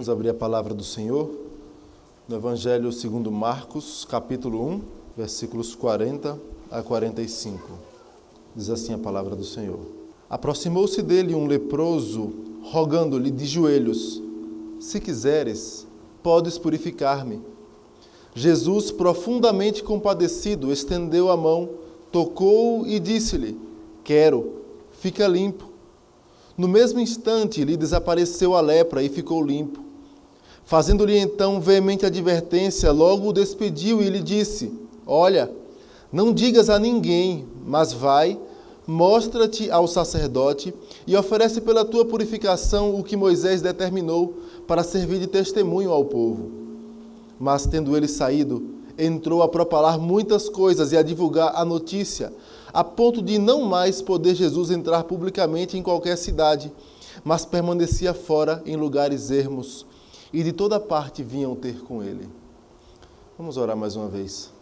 Vamos abrir a palavra do Senhor no Evangelho segundo Marcos, capítulo 1, versículos 40 a 45. Diz assim a palavra do Senhor. Aproximou-se dele um leproso, rogando-lhe de joelhos: Se quiseres, podes purificar-me. Jesus, profundamente compadecido, estendeu a mão, tocou e disse-lhe: Quero, fica limpo. No mesmo instante lhe desapareceu a lepra e ficou limpo. Fazendo-lhe então veemente advertência, logo o despediu e lhe disse: Olha, não digas a ninguém, mas vai, mostra-te ao sacerdote e oferece pela tua purificação o que Moisés determinou para servir de testemunho ao povo. Mas tendo ele saído, entrou a propalar muitas coisas e a divulgar a notícia a ponto de não mais poder Jesus entrar publicamente em qualquer cidade, mas permanecia fora em lugares ermos, e de toda parte vinham ter com ele. Vamos orar mais uma vez.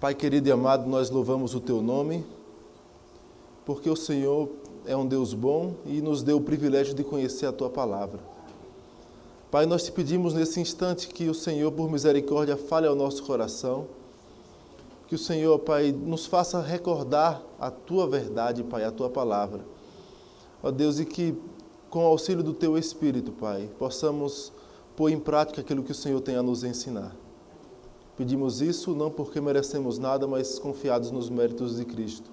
Pai querido e amado, nós louvamos o teu nome, porque o Senhor é um Deus bom e nos deu o privilégio de conhecer a tua palavra. Pai, nós te pedimos nesse instante que o Senhor, por misericórdia, fale ao nosso coração que o Senhor, Pai, nos faça recordar a tua verdade, Pai, a tua palavra. Ó Deus, e que com o auxílio do teu Espírito, Pai, possamos pôr em prática aquilo que o Senhor tem a nos ensinar. Pedimos isso não porque merecemos nada, mas confiados nos méritos de Cristo.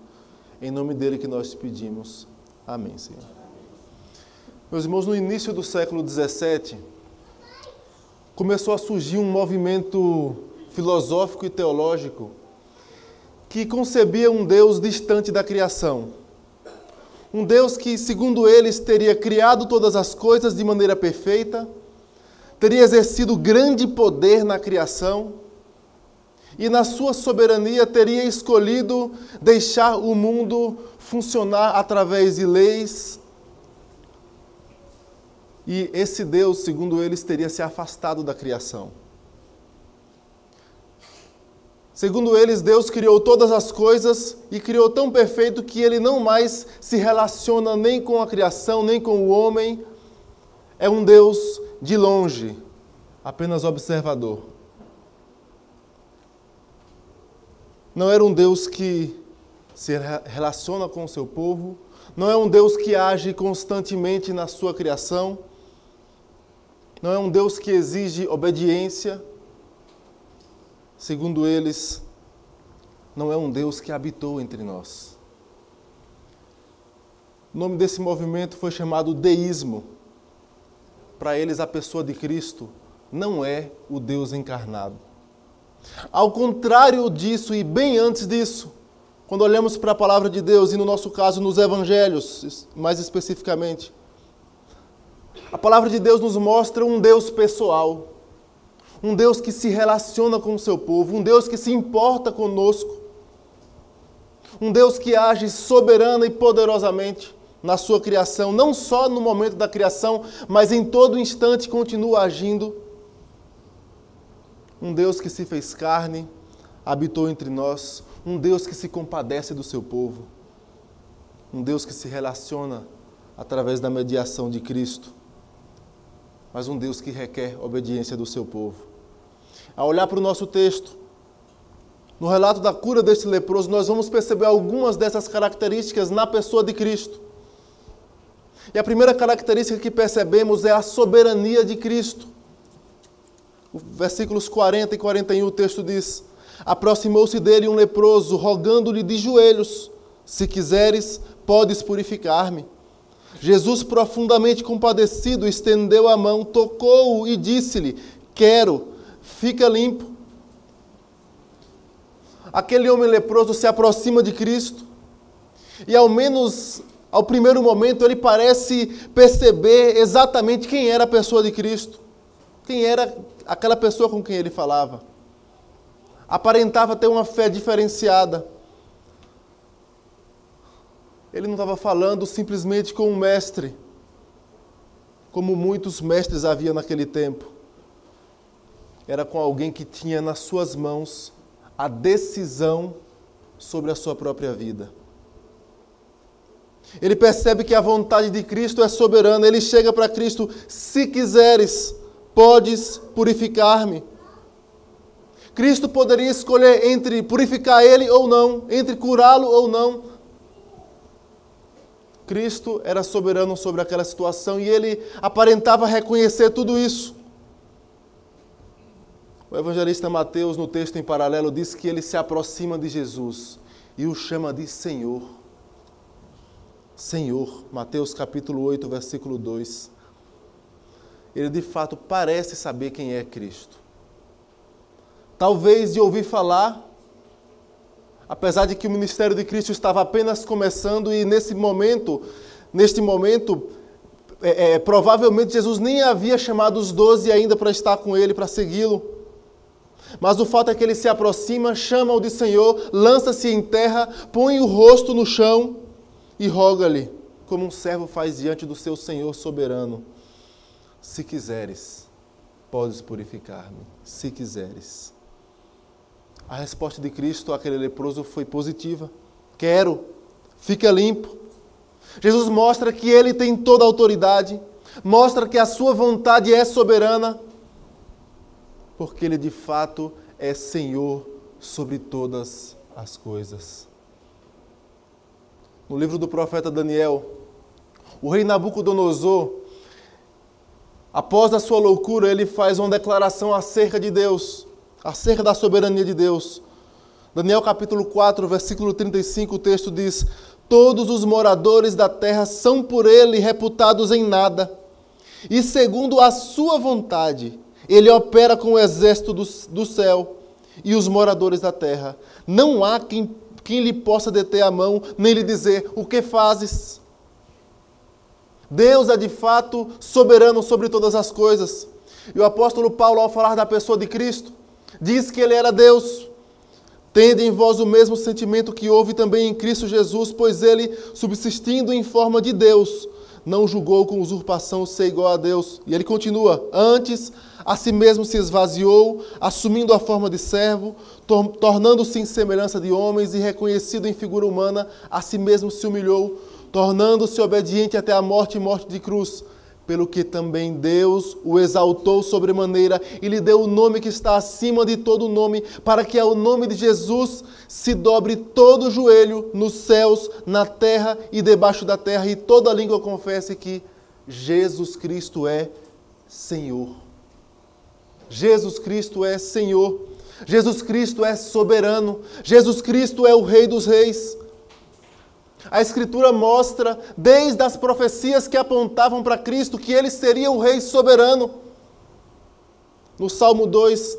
Em nome dele que nós te pedimos. Amém, Senhor. Meus irmãos, no início do século XVII, começou a surgir um movimento filosófico e teológico que concebia um Deus distante da criação. Um Deus que, segundo eles, teria criado todas as coisas de maneira perfeita, teria exercido grande poder na criação e, na sua soberania, teria escolhido deixar o mundo funcionar através de leis. E esse Deus, segundo eles, teria se afastado da criação. Segundo eles, Deus criou todas as coisas e criou tão perfeito que ele não mais se relaciona nem com a criação, nem com o homem. É um Deus de longe, apenas observador. Não era um Deus que se relaciona com o seu povo, não é um Deus que age constantemente na sua criação, não é um Deus que exige obediência segundo eles, não é um Deus que habitou entre nós. O nome desse movimento foi chamado deísmo. Para eles, a pessoa de Cristo não é o Deus encarnado. Ao contrário disso, e bem antes disso, quando olhamos para a palavra de Deus, e no nosso caso nos evangelhos, mais especificamente, a palavra de Deus nos mostra um Deus pessoal um Deus que se relaciona com o seu povo, um Deus que se importa conosco, um Deus que age soberana e poderosamente na sua criação, não só no momento da criação, mas em todo instante continua agindo. Um Deus que se fez carne, habitou entre nós, um Deus que se compadece do seu povo, um Deus que se relaciona através da mediação de Cristo, mas um Deus que requer obediência do seu povo. Ao olhar para o nosso texto, no relato da cura deste leproso, nós vamos perceber algumas dessas características na pessoa de Cristo. E a primeira característica que percebemos é a soberania de Cristo. Versículos 40 e 41, o texto diz: Aproximou-se dele um leproso, rogando-lhe de joelhos: Se quiseres, podes purificar-me. Jesus, profundamente compadecido, estendeu a mão, tocou-o e disse-lhe: Quero, fica limpo. Aquele homem leproso se aproxima de Cristo e, ao menos ao primeiro momento, ele parece perceber exatamente quem era a pessoa de Cristo, quem era aquela pessoa com quem ele falava. Aparentava ter uma fé diferenciada. Ele não estava falando simplesmente com um mestre, como muitos mestres havia naquele tempo era com alguém que tinha nas suas mãos a decisão sobre a sua própria vida. Ele percebe que a vontade de Cristo é soberana. Ele chega para Cristo: se quiseres, podes purificar-me. Cristo poderia escolher entre purificar ele ou não, entre curá-lo ou não. Cristo era soberano sobre aquela situação e ele aparentava reconhecer tudo isso. O evangelista Mateus, no texto em paralelo, diz que ele se aproxima de Jesus e o chama de Senhor. Senhor, Mateus capítulo 8, versículo 2. Ele de fato parece saber quem é Cristo. Talvez de ouvir falar, apesar de que o ministério de Cristo estava apenas começando e nesse momento, neste momento, é, é, provavelmente Jesus nem havia chamado os doze ainda para estar com ele, para segui-lo. Mas o fato é que ele se aproxima, chama-o de Senhor, lança-se em terra, põe o rosto no chão e roga-lhe, como um servo faz diante do seu Senhor soberano: Se quiseres, podes purificar-me, se quiseres. A resposta de Cristo àquele leproso foi positiva: Quero, fica limpo. Jesus mostra que ele tem toda a autoridade, mostra que a sua vontade é soberana porque Ele de fato é Senhor sobre todas as coisas. No livro do profeta Daniel, o rei Nabucodonosor, após a sua loucura, ele faz uma declaração acerca de Deus, acerca da soberania de Deus. Daniel capítulo 4, versículo 35, o texto diz: Todos os moradores da terra são por ele reputados em nada, e segundo a sua vontade, ele opera com o exército do, do céu e os moradores da terra. Não há quem, quem lhe possa deter a mão, nem lhe dizer: O que fazes? Deus é de fato soberano sobre todas as coisas. E o apóstolo Paulo, ao falar da pessoa de Cristo, diz que ele era Deus. Tende em vós o mesmo sentimento que houve também em Cristo Jesus, pois ele, subsistindo em forma de Deus, não julgou com usurpação ser igual a Deus. E ele continua: Antes, a si mesmo se esvaziou, assumindo a forma de servo, tornando-se em semelhança de homens e reconhecido em figura humana, a si mesmo se humilhou, tornando-se obediente até a morte e morte de cruz pelo que também Deus o exaltou sobremaneira e lhe deu o nome que está acima de todo nome, para que ao nome de Jesus se dobre todo o joelho nos céus, na terra e debaixo da terra, e toda língua confesse que Jesus Cristo é Senhor. Jesus Cristo é Senhor. Jesus Cristo é soberano. Jesus Cristo é o Rei dos Reis. A Escritura mostra, desde as profecias que apontavam para Cristo, que ele seria o Rei soberano. No Salmo 2,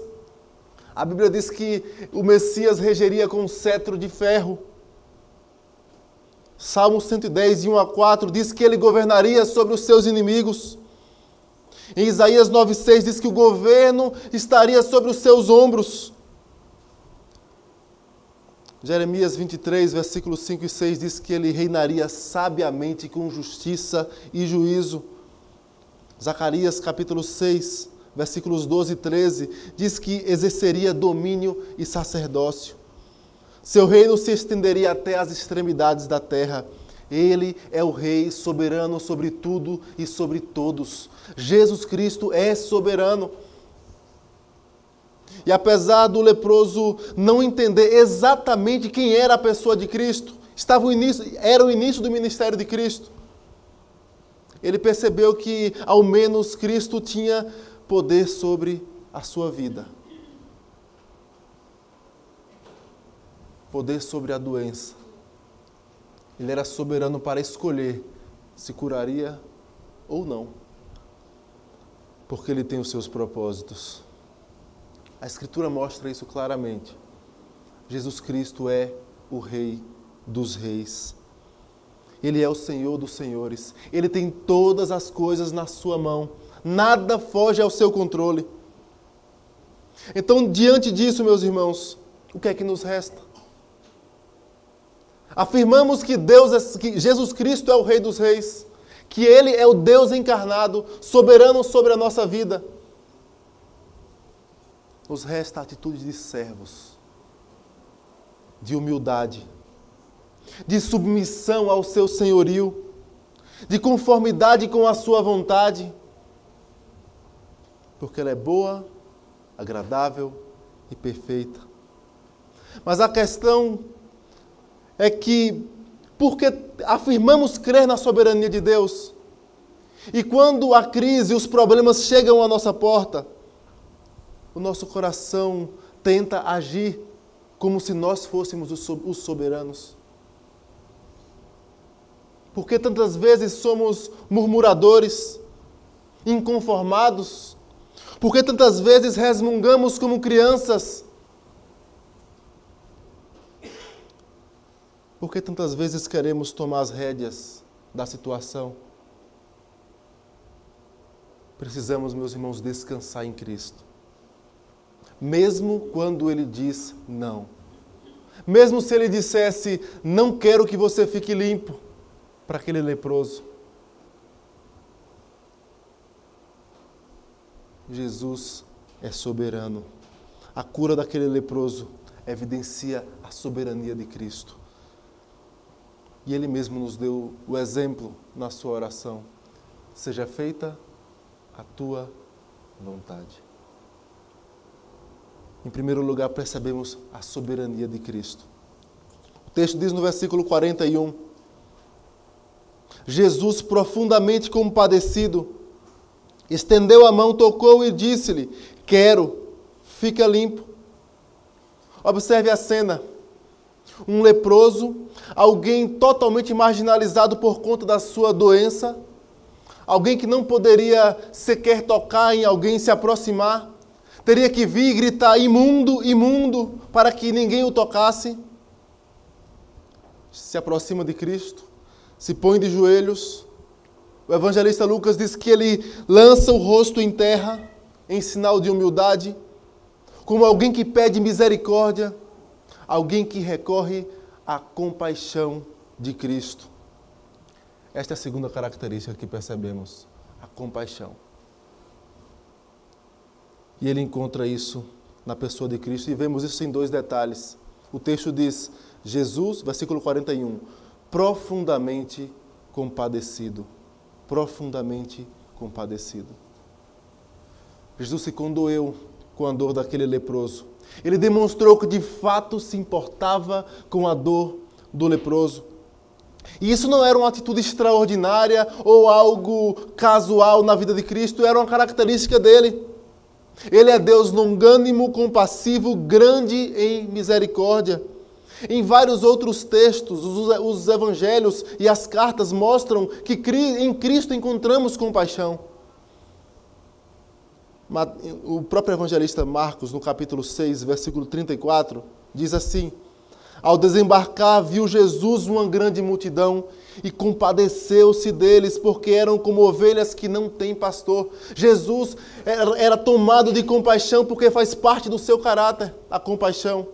a Bíblia diz que o Messias regeria com um cetro de ferro. Salmo 110, 1 a 4, diz que ele governaria sobre os seus inimigos. Em Isaías 9,6 diz que o governo estaria sobre os seus ombros. Jeremias 23, versículos 5 e 6 diz que ele reinaria sabiamente com justiça e juízo. Zacarias capítulo 6, versículos 12 e 13 diz que exerceria domínio e sacerdócio. Seu reino se estenderia até as extremidades da terra. Ele é o rei soberano sobre tudo e sobre todos. Jesus Cristo é soberano. E apesar do leproso não entender exatamente quem era a pessoa de Cristo, estava o início, era o início do ministério de Cristo. Ele percebeu que ao menos Cristo tinha poder sobre a sua vida. Poder sobre a doença. Ele era soberano para escolher se curaria ou não. Porque ele tem os seus propósitos. A Escritura mostra isso claramente. Jesus Cristo é o Rei dos Reis. Ele é o Senhor dos Senhores. Ele tem todas as coisas na sua mão. Nada foge ao seu controle. Então, diante disso, meus irmãos, o que é que nos resta? Afirmamos que Deus é, que Jesus Cristo é o Rei dos Reis, que ele é o Deus encarnado, soberano sobre a nossa vida nos resta a atitude de servos, de humildade. de submissão ao seu senhorio, de conformidade com a sua vontade, porque ela é boa, agradável e perfeita. Mas a questão é que, porque afirmamos crer na soberania de Deus, e quando a crise os problemas chegam à nossa porta, o nosso coração tenta agir como se nós fôssemos os soberanos. Porque tantas vezes somos murmuradores, inconformados, porque tantas vezes resmungamos como crianças, porque tantas vezes queremos tomar as rédeas da situação. Precisamos, meus irmãos, descansar em Cristo. Mesmo quando Ele diz não. Mesmo se Ele dissesse, não quero que você fique limpo para aquele leproso. Jesus é soberano. A cura daquele leproso evidencia a soberania de Cristo. E Ele mesmo nos deu o exemplo na sua oração. Seja feita a tua vontade. Em primeiro lugar, percebemos a soberania de Cristo. O texto diz no versículo 41: Jesus, profundamente compadecido, estendeu a mão, tocou e disse-lhe: Quero, fica limpo. Observe a cena. Um leproso, alguém totalmente marginalizado por conta da sua doença, alguém que não poderia sequer tocar em alguém, se aproximar, teria que vir e gritar imundo, imundo, para que ninguém o tocasse. Se aproxima de Cristo, se põe de joelhos. O evangelista Lucas diz que ele lança o rosto em terra, em sinal de humildade, como alguém que pede misericórdia, alguém que recorre à compaixão de Cristo. Esta é a segunda característica que percebemos: a compaixão. E ele encontra isso na pessoa de Cristo e vemos isso em dois detalhes. O texto diz: Jesus, versículo 41, profundamente compadecido. Profundamente compadecido. Jesus se condoeu com a dor daquele leproso. Ele demonstrou que de fato se importava com a dor do leproso. E isso não era uma atitude extraordinária ou algo casual na vida de Cristo, era uma característica dele. Ele é Deus longânimo, compassivo, grande em misericórdia. Em vários outros textos, os evangelhos e as cartas mostram que em Cristo encontramos compaixão. O próprio evangelista Marcos, no capítulo 6, versículo 34, diz assim: ao desembarcar, viu Jesus uma grande multidão e compadeceu-se deles, porque eram como ovelhas que não têm pastor. Jesus era, tomado de compaixão porque faz parte do seu caráter, a compaixão.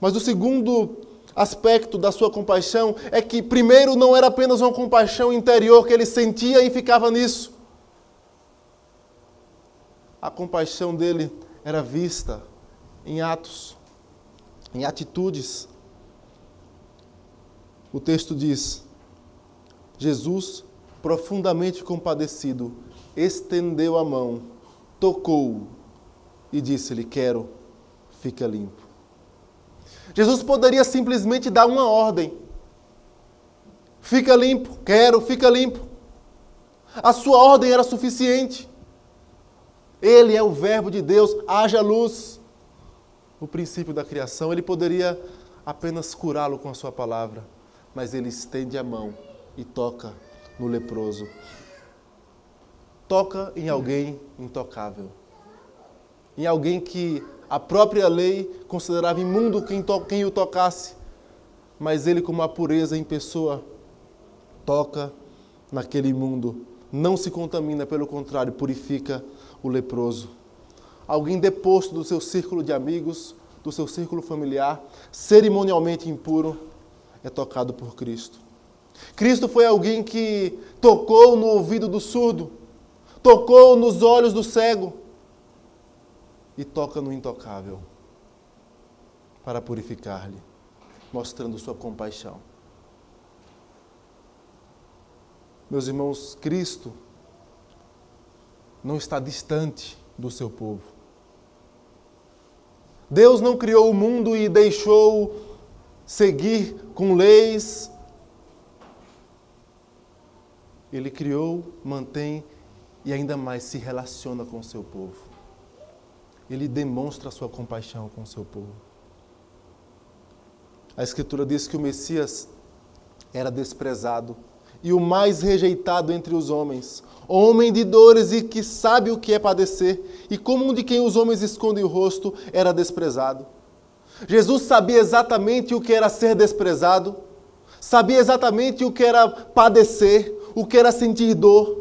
Mas o segundo aspecto da sua compaixão é que, primeiro, não era apenas uma compaixão interior que ele sentia e ficava nisso. A compaixão dele era vista em atos em atitudes. O texto diz: Jesus, profundamente compadecido, estendeu a mão, tocou e disse-lhe: Quero, fica limpo. Jesus poderia simplesmente dar uma ordem: Fica limpo, quero, fica limpo. A sua ordem era suficiente. Ele é o Verbo de Deus, haja luz o princípio da criação, ele poderia apenas curá-lo com a sua palavra, mas ele estende a mão e toca no leproso. Toca em alguém intocável. Em alguém que a própria lei considerava imundo quem, quem o tocasse, mas ele, como a pureza em pessoa, toca naquele imundo. Não se contamina, pelo contrário, purifica o leproso alguém deposto do seu círculo de amigos, do seu círculo familiar, cerimonialmente impuro, é tocado por Cristo. Cristo foi alguém que tocou no ouvido do surdo, tocou nos olhos do cego e toca no intocável para purificar-lhe. mostrando sua compaixão. Meus irmãos, Cristo não está distante do seu povo. Deus não criou o mundo e deixou seguir com leis. Ele criou, mantém e ainda mais se relaciona com o seu povo. Ele demonstra sua compaixão com o seu povo. A Escritura diz que o Messias era desprezado e o mais rejeitado entre os homens, homem de dores e que sabe o que é padecer, e como um de quem os homens escondem o rosto, era desprezado. Jesus sabia exatamente o que era ser desprezado, sabia exatamente o que era padecer, o que era sentir dor.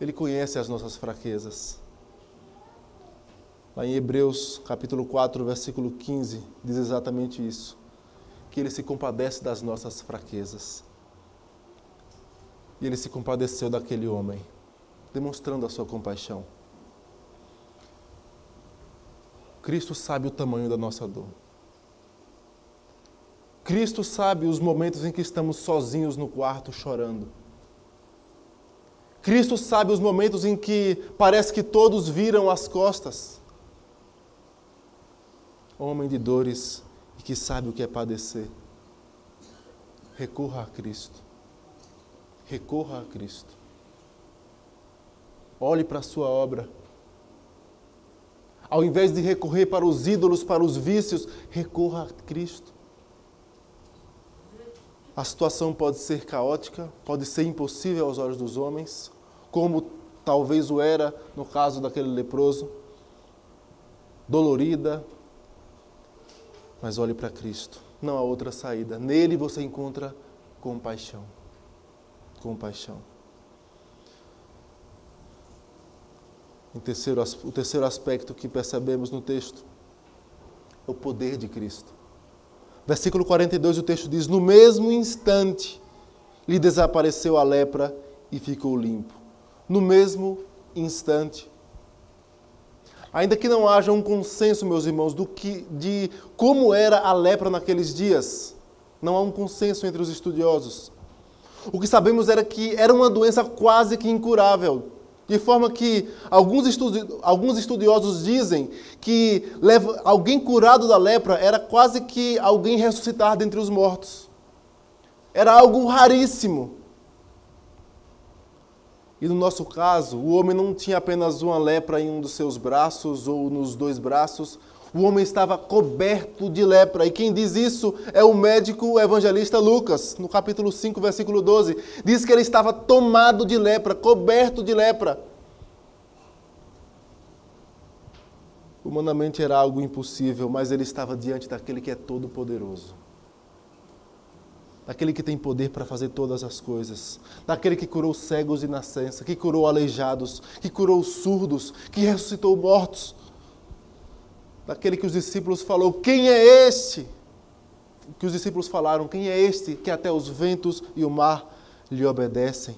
Ele conhece as nossas fraquezas. Lá em Hebreus, capítulo 4, versículo 15, diz exatamente isso. Que ele se compadece das nossas fraquezas. E ele se compadeceu daquele homem, demonstrando a sua compaixão. Cristo sabe o tamanho da nossa dor. Cristo sabe os momentos em que estamos sozinhos no quarto chorando. Cristo sabe os momentos em que parece que todos viram as costas. Homem de dores e que sabe o que é padecer. Recorra a Cristo. Recorra a Cristo. Olhe para a sua obra. Ao invés de recorrer para os ídolos, para os vícios, recorra a Cristo. A situação pode ser caótica, pode ser impossível aos olhos dos homens, como talvez o era no caso daquele leproso, dolorida, mas olhe para Cristo, não há outra saída. Nele você encontra compaixão. Compaixão. Em terceiro, o terceiro aspecto que percebemos no texto é o poder de Cristo. Versículo 42, o texto diz: No mesmo instante lhe desapareceu a lepra e ficou limpo no mesmo instante. Ainda que não haja um consenso, meus irmãos, do que, de como era a lepra naqueles dias, não há um consenso entre os estudiosos. O que sabemos era que era uma doença quase que incurável, de forma que alguns, estudi alguns estudiosos dizem que alguém curado da lepra era quase que alguém ressuscitar dentre os mortos. Era algo raríssimo. E no nosso caso, o homem não tinha apenas uma lepra em um dos seus braços ou nos dois braços, o homem estava coberto de lepra. E quem diz isso é o médico evangelista Lucas, no capítulo 5, versículo 12. Diz que ele estava tomado de lepra, coberto de lepra. Humanamente era algo impossível, mas ele estava diante daquele que é todo-poderoso daquele que tem poder para fazer todas as coisas, daquele que curou cegos de nascença, que curou aleijados, que curou surdos, que ressuscitou mortos, daquele que os discípulos falou: Quem é este? Que os discípulos falaram: Quem é este que até os ventos e o mar lhe obedecem?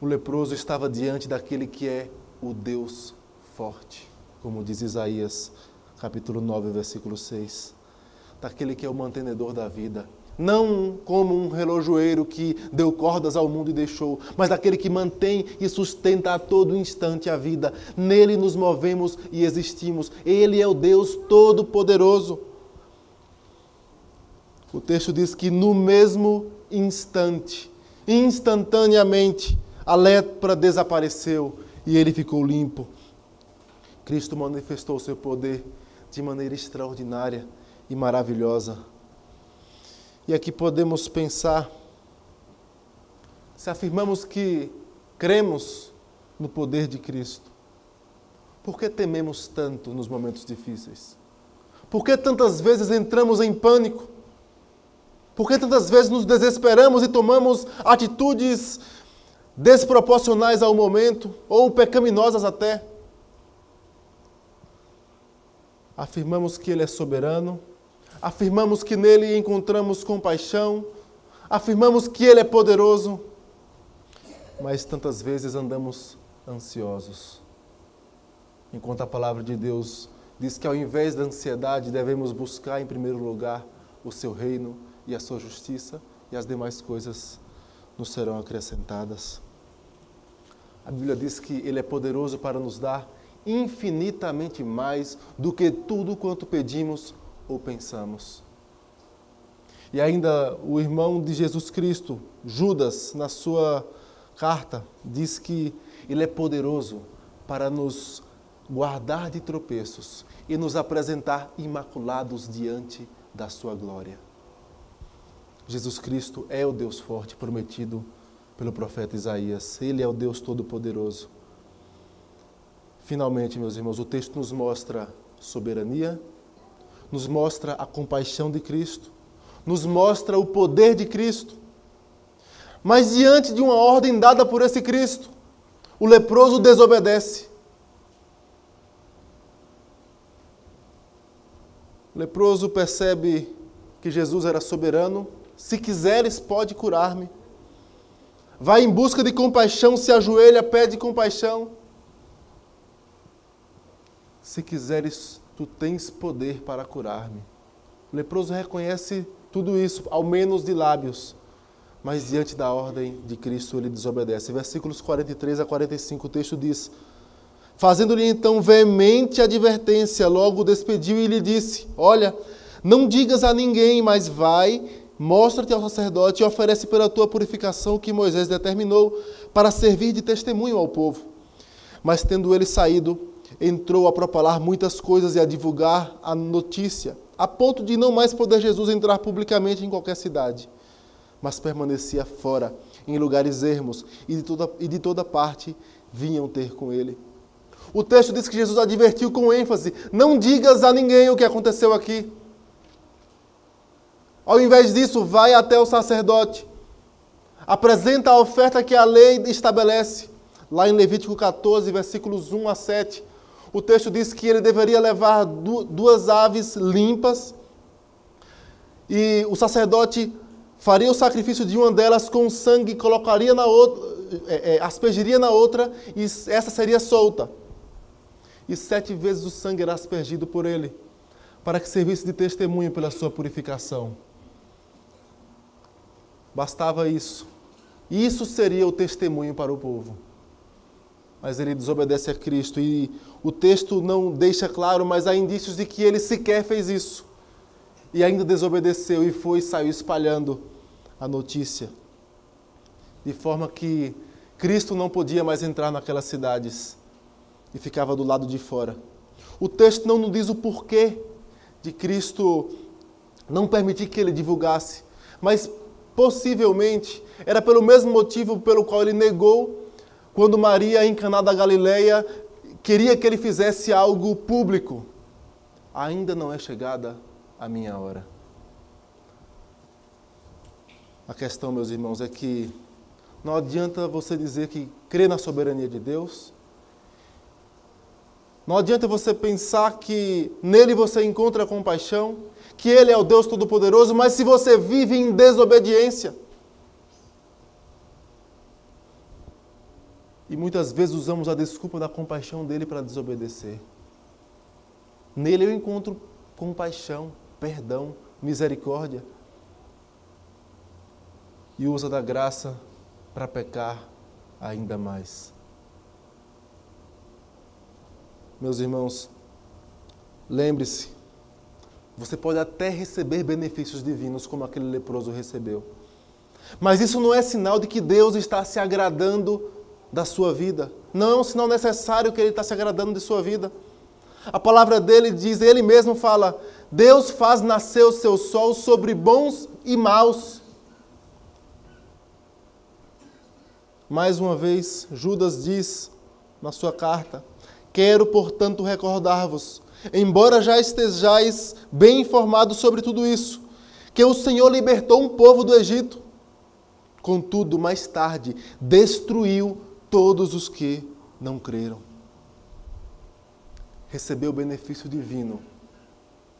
O leproso estava diante daquele que é o Deus forte, como diz Isaías, capítulo 9, versículo 6 daquele que é o mantenedor da vida. Não como um relojoeiro que deu cordas ao mundo e deixou, mas daquele que mantém e sustenta a todo instante a vida. Nele nos movemos e existimos. Ele é o Deus Todo-Poderoso. O texto diz que no mesmo instante, instantaneamente, a lepra desapareceu e ele ficou limpo. Cristo manifestou o seu poder de maneira extraordinária e maravilhosa. E aqui podemos pensar, se afirmamos que cremos no poder de Cristo, por que tememos tanto nos momentos difíceis? Por que tantas vezes entramos em pânico? Por que tantas vezes nos desesperamos e tomamos atitudes desproporcionais ao momento, ou pecaminosas até? Afirmamos que Ele é soberano, afirmamos que nele encontramos compaixão, afirmamos que ele é poderoso, mas tantas vezes andamos ansiosos. Enquanto a palavra de Deus diz que ao invés da ansiedade devemos buscar em primeiro lugar o seu reino e a sua justiça, e as demais coisas nos serão acrescentadas. A Bíblia diz que Ele é poderoso para nos dar infinitamente mais do que tudo quanto pedimos ou pensamos. E ainda o irmão de Jesus Cristo, Judas, na sua carta, diz que ele é poderoso para nos guardar de tropeços e nos apresentar imaculados diante da sua glória. Jesus Cristo é o Deus forte prometido pelo profeta Isaías. Ele é o Deus todo-poderoso. Finalmente, meus irmãos, o texto nos mostra soberania, nos mostra a compaixão de Cristo, nos mostra o poder de Cristo. Mas diante de uma ordem dada por esse Cristo, o leproso desobedece. O leproso percebe que Jesus era soberano. Se quiseres, pode curar-me. Vai em busca de compaixão, se ajoelha, pede compaixão. Se quiseres, tu tens poder para curar-me. O leproso reconhece tudo isso, ao menos de lábios, mas diante da ordem de Cristo ele desobedece. Versículos 43 a 45, o texto diz: Fazendo-lhe então veemente advertência, logo o despediu e lhe disse: Olha, não digas a ninguém, mas vai, mostra-te ao sacerdote e oferece pela tua purificação o que Moisés determinou para servir de testemunho ao povo. Mas tendo ele saído, entrou a propalar muitas coisas e a divulgar a notícia, a ponto de não mais poder Jesus entrar publicamente em qualquer cidade, mas permanecia fora, em lugares ermos, e de toda, e de toda parte vinham ter com ele. O texto diz que Jesus advertiu com ênfase: não digas a ninguém o que aconteceu aqui. Ao invés disso, vai até o sacerdote, apresenta a oferta que a lei estabelece. Lá em Levítico 14, versículos 1 a 7, o texto diz que ele deveria levar duas aves limpas e o sacerdote faria o sacrifício de uma delas com sangue, colocaria na outra, é, é, aspergiria na outra e essa seria solta. E sete vezes o sangue era aspergido por ele, para que servisse de testemunho pela sua purificação. Bastava isso. Isso seria o testemunho para o povo mas ele desobedece a Cristo. E o texto não deixa claro, mas há indícios de que ele sequer fez isso. E ainda desobedeceu e foi e saiu espalhando a notícia. De forma que Cristo não podia mais entrar naquelas cidades e ficava do lado de fora. O texto não nos diz o porquê de Cristo não permitir que ele divulgasse, mas possivelmente era pelo mesmo motivo pelo qual ele negou quando Maria, em Caná da Galileia, queria que ele fizesse algo público. Ainda não é chegada a minha hora. A questão, meus irmãos, é que não adianta você dizer que crê na soberania de Deus. Não adianta você pensar que nele você encontra compaixão, que ele é o Deus Todo-Poderoso, mas se você vive em desobediência, E muitas vezes usamos a desculpa da compaixão dele para desobedecer. Nele eu encontro compaixão, perdão, misericórdia. E usa da graça para pecar ainda mais. Meus irmãos, lembre-se, você pode até receber benefícios divinos como aquele leproso recebeu. Mas isso não é sinal de que Deus está se agradando da sua vida. Não é um sinal necessário que ele está se agradando de sua vida. A palavra dele diz, ele mesmo fala: Deus faz nascer o seu sol sobre bons e maus. Mais uma vez, Judas diz na sua carta: Quero, portanto, recordar-vos, embora já estejais bem informados sobre tudo isso, que o Senhor libertou um povo do Egito. Contudo, mais tarde, destruiu todos os que não creram. Receber o benefício divino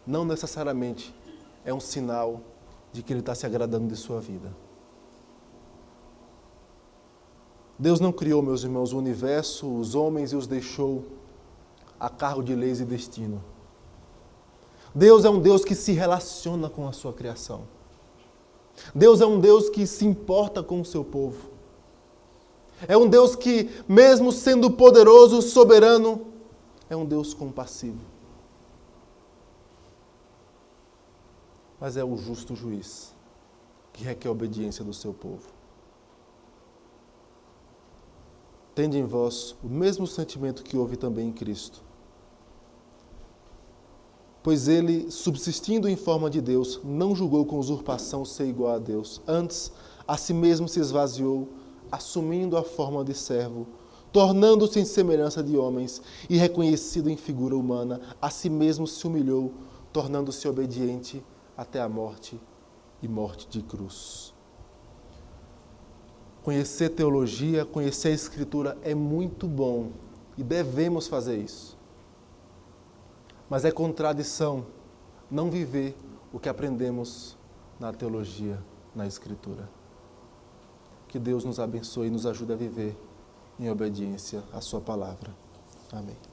não necessariamente é um sinal de que Ele está se agradando de sua vida. Deus não criou, meus irmãos, o universo, os homens e os deixou a cargo de leis e destino. Deus é um Deus que se relaciona com a sua criação. Deus é um Deus que se importa com o seu povo. É um Deus que, mesmo sendo poderoso, soberano, é um Deus compassivo. Mas é o justo juiz que requer a obediência do seu povo. Tende em vós o mesmo sentimento que houve também em Cristo. Pois ele, subsistindo em forma de Deus, não julgou com usurpação ser igual a Deus. Antes, a si mesmo se esvaziou, assumindo a forma de servo, tornando-se em semelhança de homens e reconhecido em figura humana, a si mesmo se humilhou, tornando-se obediente até a morte e morte de cruz. Conhecer teologia, conhecer a Escritura é muito bom e devemos fazer isso. Mas é contradição não viver o que aprendemos na teologia, na Escritura. Que Deus nos abençoe e nos ajude a viver em obediência à Sua palavra. Amém.